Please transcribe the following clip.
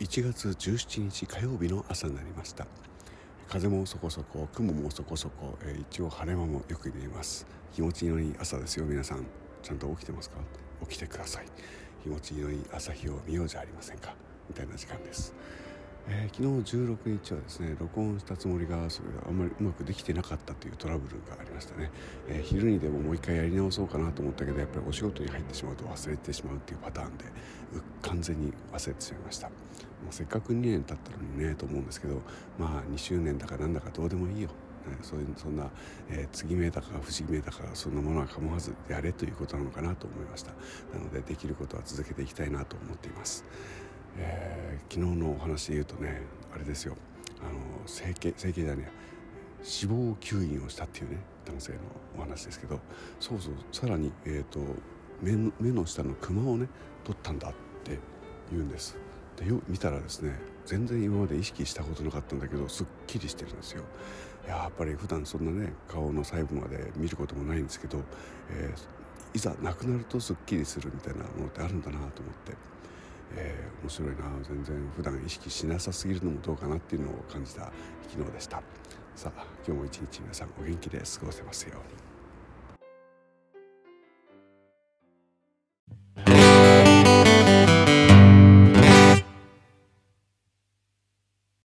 1月17日火曜日の朝になりました。風もそこそこ雲もそこそこ、えー、一応晴れ間もよく見えます。気持ちのいい朝ですよ皆さん。ちゃんと起きてますか？起きてください。気持ちのいい朝日を見ようじゃありませんか？みたいな時間です。えー、昨日16日はですね録音したつもりがそれがあんまりうまくできてなかったというトラブルがありましたね、えー、昼にでももう一回やり直そうかなと思ったけどやっぱりお仕事に入ってしまうと忘れてしまうっていうパターンで完全に忘れてしまいました。もうせっかく2年経ったのにねと思うんですけどまあ2周年だかなんだかどうでもいいよ。そういうそんな、えー、継ぎ目だか不思議目だかそんなものは構わずやれということなのかなと思いました。なのでできることは続けていきたいなと思っています。えー、昨日のお話で言うとねあれですよ。あの整形整形じゃねえ脂肪吸引をしたっていうね男性のお話ですけどそうそうさらに、えーと、目の目の下のクマをね取ったんだって言うんです。でよ見たらですね全然今まで意識したことなかったんだけどすっきりしてるんですよ。やっぱり普段そんなね顔の細部まで見ることもないんですけど、えー、いざなくなるとすっきりするみたいなものってあるんだなと思ってえー、面白いな。全然普段意識しなさすぎるのもどうかなっていうのを感じた昨日でした。さあ今日も一日皆さんお元気で過ごせますように。